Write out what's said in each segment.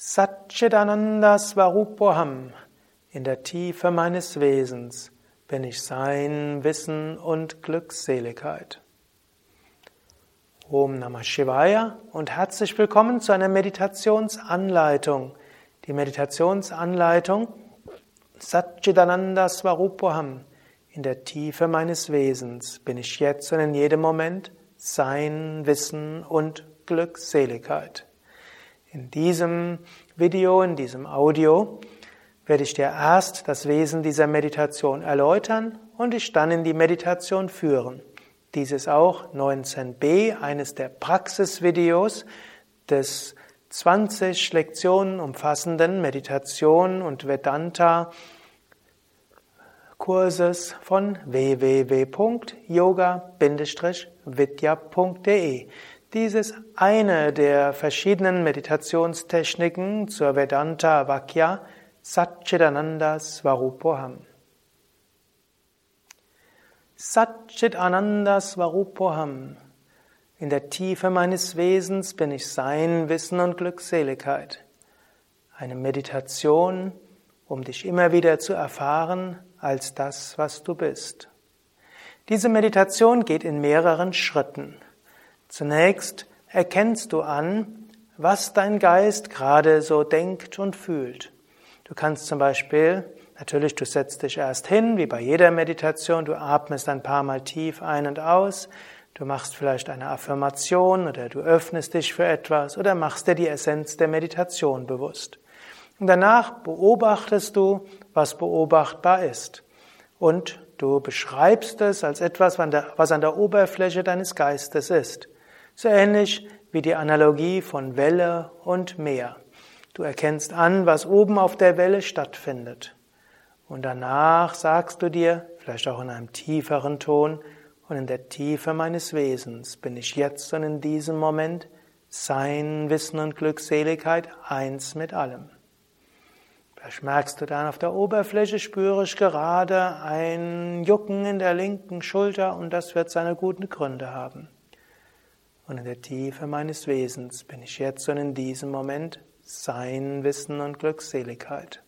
Satchitananda Svarupoham. In der Tiefe meines Wesens bin ich Sein, Wissen und Glückseligkeit. Om Namah Shivaya und herzlich willkommen zu einer Meditationsanleitung. Die Meditationsanleitung Satchitananda Svarupoham. In der Tiefe meines Wesens bin ich jetzt und in jedem Moment Sein, Wissen und Glückseligkeit. In diesem Video, in diesem Audio werde ich dir erst das Wesen dieser Meditation erläutern und dich dann in die Meditation führen. Dies ist auch 19b, eines der Praxisvideos des 20 Lektionen umfassenden Meditation und Vedanta Kurses von www.yoga-vidya.de. Dies ist eine der verschiedenen Meditationstechniken zur Vedanta Vakya Satchitananda Svarupoham. Satchitananda Svarupoham. In der Tiefe meines Wesens bin ich Sein, Wissen und Glückseligkeit. Eine Meditation, um dich immer wieder zu erfahren als das, was du bist. Diese Meditation geht in mehreren Schritten. Zunächst erkennst du an, was dein Geist gerade so denkt und fühlt. Du kannst zum Beispiel, natürlich, du setzt dich erst hin, wie bei jeder Meditation, du atmest ein paar Mal tief ein und aus, du machst vielleicht eine Affirmation oder du öffnest dich für etwas oder machst dir die Essenz der Meditation bewusst. Und danach beobachtest du, was beobachtbar ist. Und du beschreibst es als etwas, was an der Oberfläche deines Geistes ist. So ähnlich wie die Analogie von Welle und Meer. Du erkennst an, was oben auf der Welle stattfindet. Und danach sagst du dir, vielleicht auch in einem tieferen Ton, und in der Tiefe meines Wesens bin ich jetzt und in diesem Moment Sein, Wissen und Glückseligkeit eins mit allem. Vielleicht merkst du dann auf der Oberfläche, spüre ich gerade ein Jucken in der linken Schulter und das wird seine guten Gründe haben. Und in der Tiefe meines Wesens bin ich jetzt und in diesem Moment Sein, Wissen und Glückseligkeit.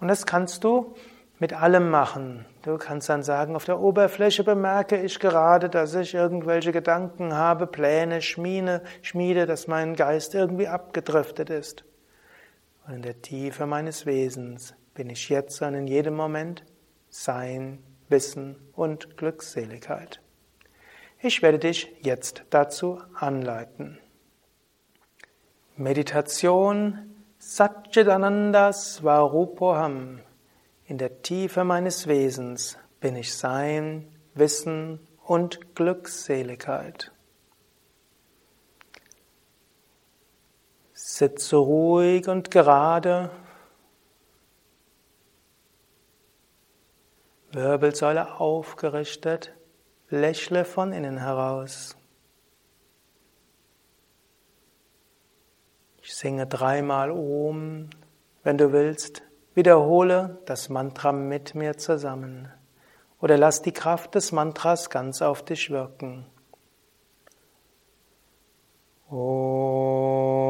Und das kannst du mit allem machen. Du kannst dann sagen, auf der Oberfläche bemerke ich gerade, dass ich irgendwelche Gedanken habe, Pläne, Schmiede, Schmiede, dass mein Geist irgendwie abgedriftet ist. Und in der Tiefe meines Wesens bin ich jetzt und in jedem Moment Sein, Wissen und Glückseligkeit. Ich werde dich jetzt dazu anleiten. Meditation Satchitananda Svarupoham. In der Tiefe meines Wesens bin ich Sein, Wissen und Glückseligkeit. Sitze ruhig und gerade. Wirbelsäule aufgerichtet. Lächle von innen heraus. Ich singe dreimal Om. Wenn du willst, wiederhole das Mantra mit mir zusammen. Oder lass die Kraft des Mantras ganz auf dich wirken. Om.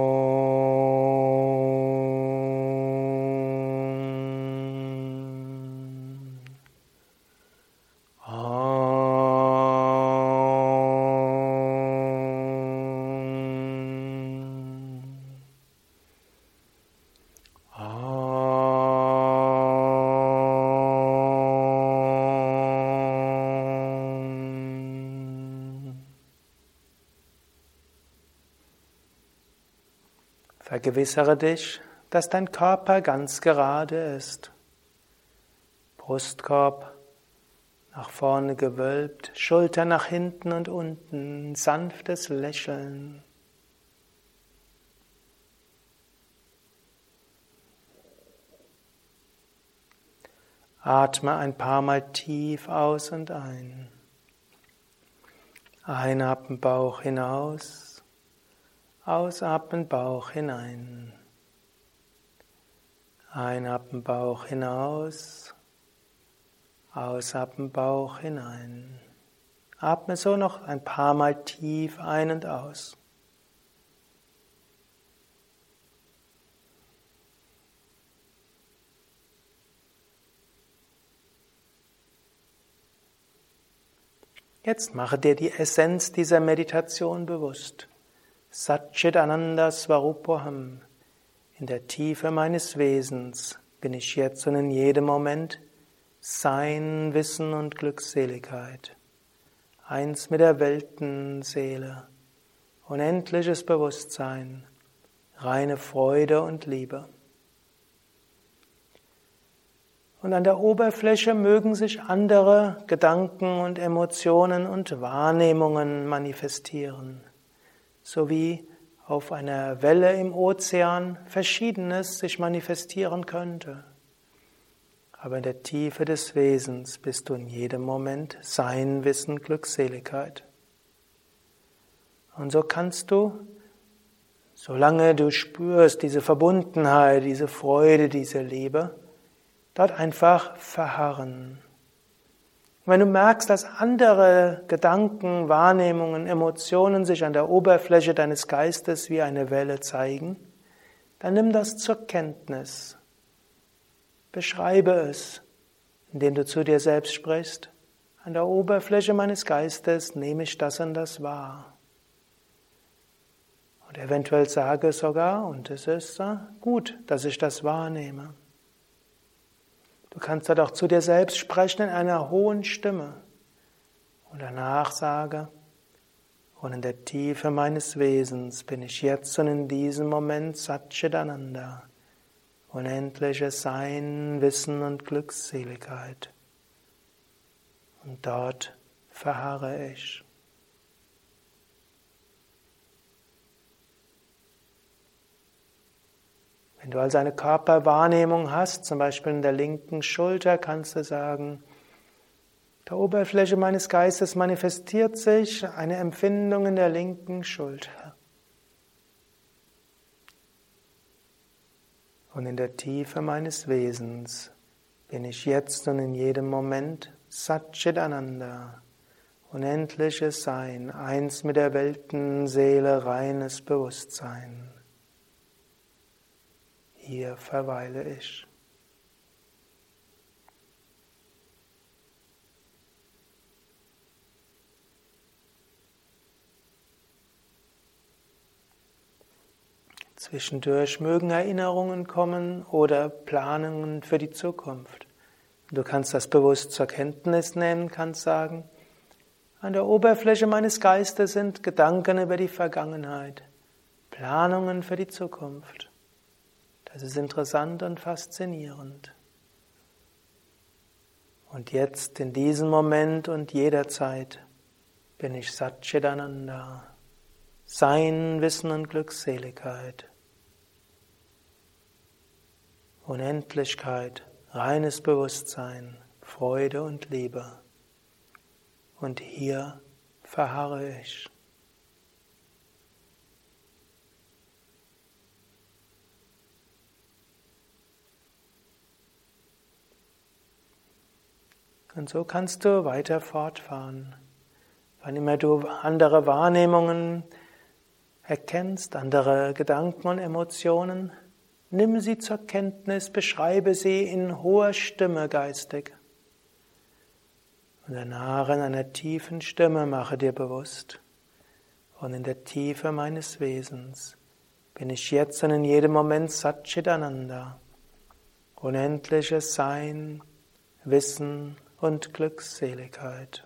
Vergewissere dich, dass dein Körper ganz gerade ist. Brustkorb nach vorne gewölbt, Schulter nach hinten und unten, sanftes Lächeln. Atme ein paar Mal tief aus und ein. Einatmen Bauch hinaus. Ausatmen Bauch hinein. Einatmen Bauch hinaus. Ausatmen Bauch hinein. Atme so noch ein paar Mal tief ein und aus. Jetzt mache dir die Essenz dieser Meditation bewusst. Satchit Ananda Svarupoham. In der Tiefe meines Wesens bin ich jetzt und in jedem Moment Sein, Wissen und Glückseligkeit. Eins mit der Weltenseele. Unendliches Bewusstsein. Reine Freude und Liebe. Und an der Oberfläche mögen sich andere Gedanken und Emotionen und Wahrnehmungen manifestieren, sowie auf einer Welle im Ozean Verschiedenes sich manifestieren könnte. Aber in der Tiefe des Wesens bist du in jedem Moment Sein, Wissen, Glückseligkeit. Und so kannst du, solange du spürst diese Verbundenheit, diese Freude, diese Liebe, dort einfach verharren. Wenn du merkst, dass andere Gedanken, Wahrnehmungen, Emotionen sich an der Oberfläche deines Geistes wie eine Welle zeigen, dann nimm das zur Kenntnis. Beschreibe es, indem du zu dir selbst sprichst. An der Oberfläche meines Geistes nehme ich das und das wahr. Und eventuell sage sogar, und es ist gut, dass ich das wahrnehme. Du kannst dort auch zu dir selbst sprechen in einer hohen Stimme und danach sage, und in der Tiefe meines Wesens bin ich jetzt und in diesem Moment Satchitananda, unendliches Sein, Wissen und Glückseligkeit. Und dort verharre ich. Wenn du also eine Körperwahrnehmung hast, zum Beispiel in der linken Schulter, kannst du sagen, der Oberfläche meines Geistes manifestiert sich eine Empfindung in der linken Schulter. Und in der Tiefe meines Wesens bin ich jetzt und in jedem Moment Satchitananda, unendliches Sein, eins mit der Weltenseele, reines Bewusstsein. Hier verweile ich. Zwischendurch mögen Erinnerungen kommen oder Planungen für die Zukunft. Du kannst das bewusst zur Kenntnis nehmen, kannst sagen, an der Oberfläche meines Geistes sind Gedanken über die Vergangenheit, Planungen für die Zukunft. Das ist interessant und faszinierend. Und jetzt, in diesem Moment und jederzeit, bin ich Satchitananda, Sein, Wissen und Glückseligkeit. Unendlichkeit, reines Bewusstsein, Freude und Liebe. Und hier verharre ich. Und so kannst du weiter fortfahren. Wann immer du andere Wahrnehmungen erkennst, andere Gedanken und Emotionen, nimm sie zur Kenntnis, beschreibe sie in hoher Stimme geistig. Und danach in einer tiefen Stimme mache dir bewusst, und in der Tiefe meines Wesens bin ich jetzt und in jedem Moment Satchitananda, unendliches Sein, Wissen und Glückseligkeit.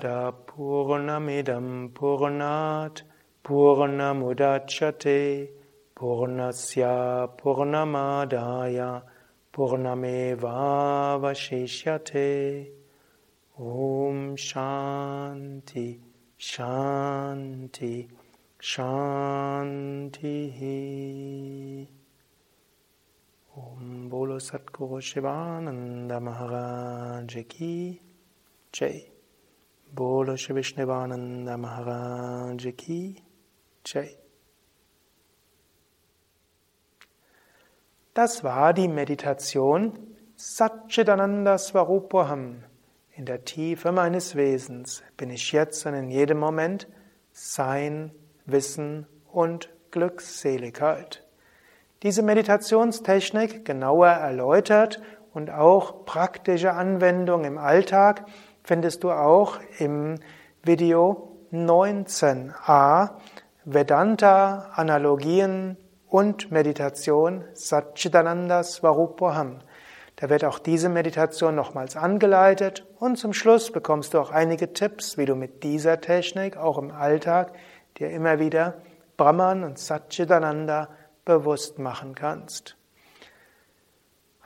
Purnamada Purnamidam Purnat Purnamudachyate Purnasya Purnamadaya Purnameva Vashishyate Om Shanti Shanti Shanti Om Bolo Satguru Shivananda Maharaj Ki Jai Bolo Shri Vishnevananda Maharaj Ki Jai Das war die Meditation Satchitananda Swarupoham. In der Tiefe meines Wesens bin ich jetzt und in jedem Moment Sein, Wissen und Glückseligkeit. Diese Meditationstechnik genauer erläutert und auch praktische Anwendung im Alltag findest du auch im Video 19a Vedanta Analogien und Meditation Satchitananda Swarupoham. Da wird auch diese Meditation nochmals angeleitet und zum Schluss bekommst du auch einige Tipps, wie du mit dieser Technik auch im Alltag dir immer wieder Brahman und Satchitananda bewusst machen kannst.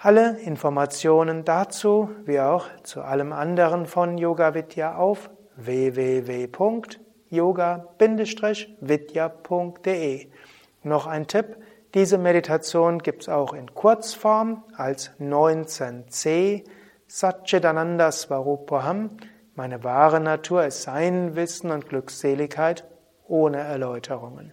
Alle Informationen dazu, wie auch zu allem anderen von Yoga Vidya auf www.yoga-vidya.de noch ein Tipp, diese Meditation gibt es auch in Kurzform als 19c Satchitananda Swarupaham. Meine wahre Natur ist Sein, Wissen und Glückseligkeit ohne Erläuterungen.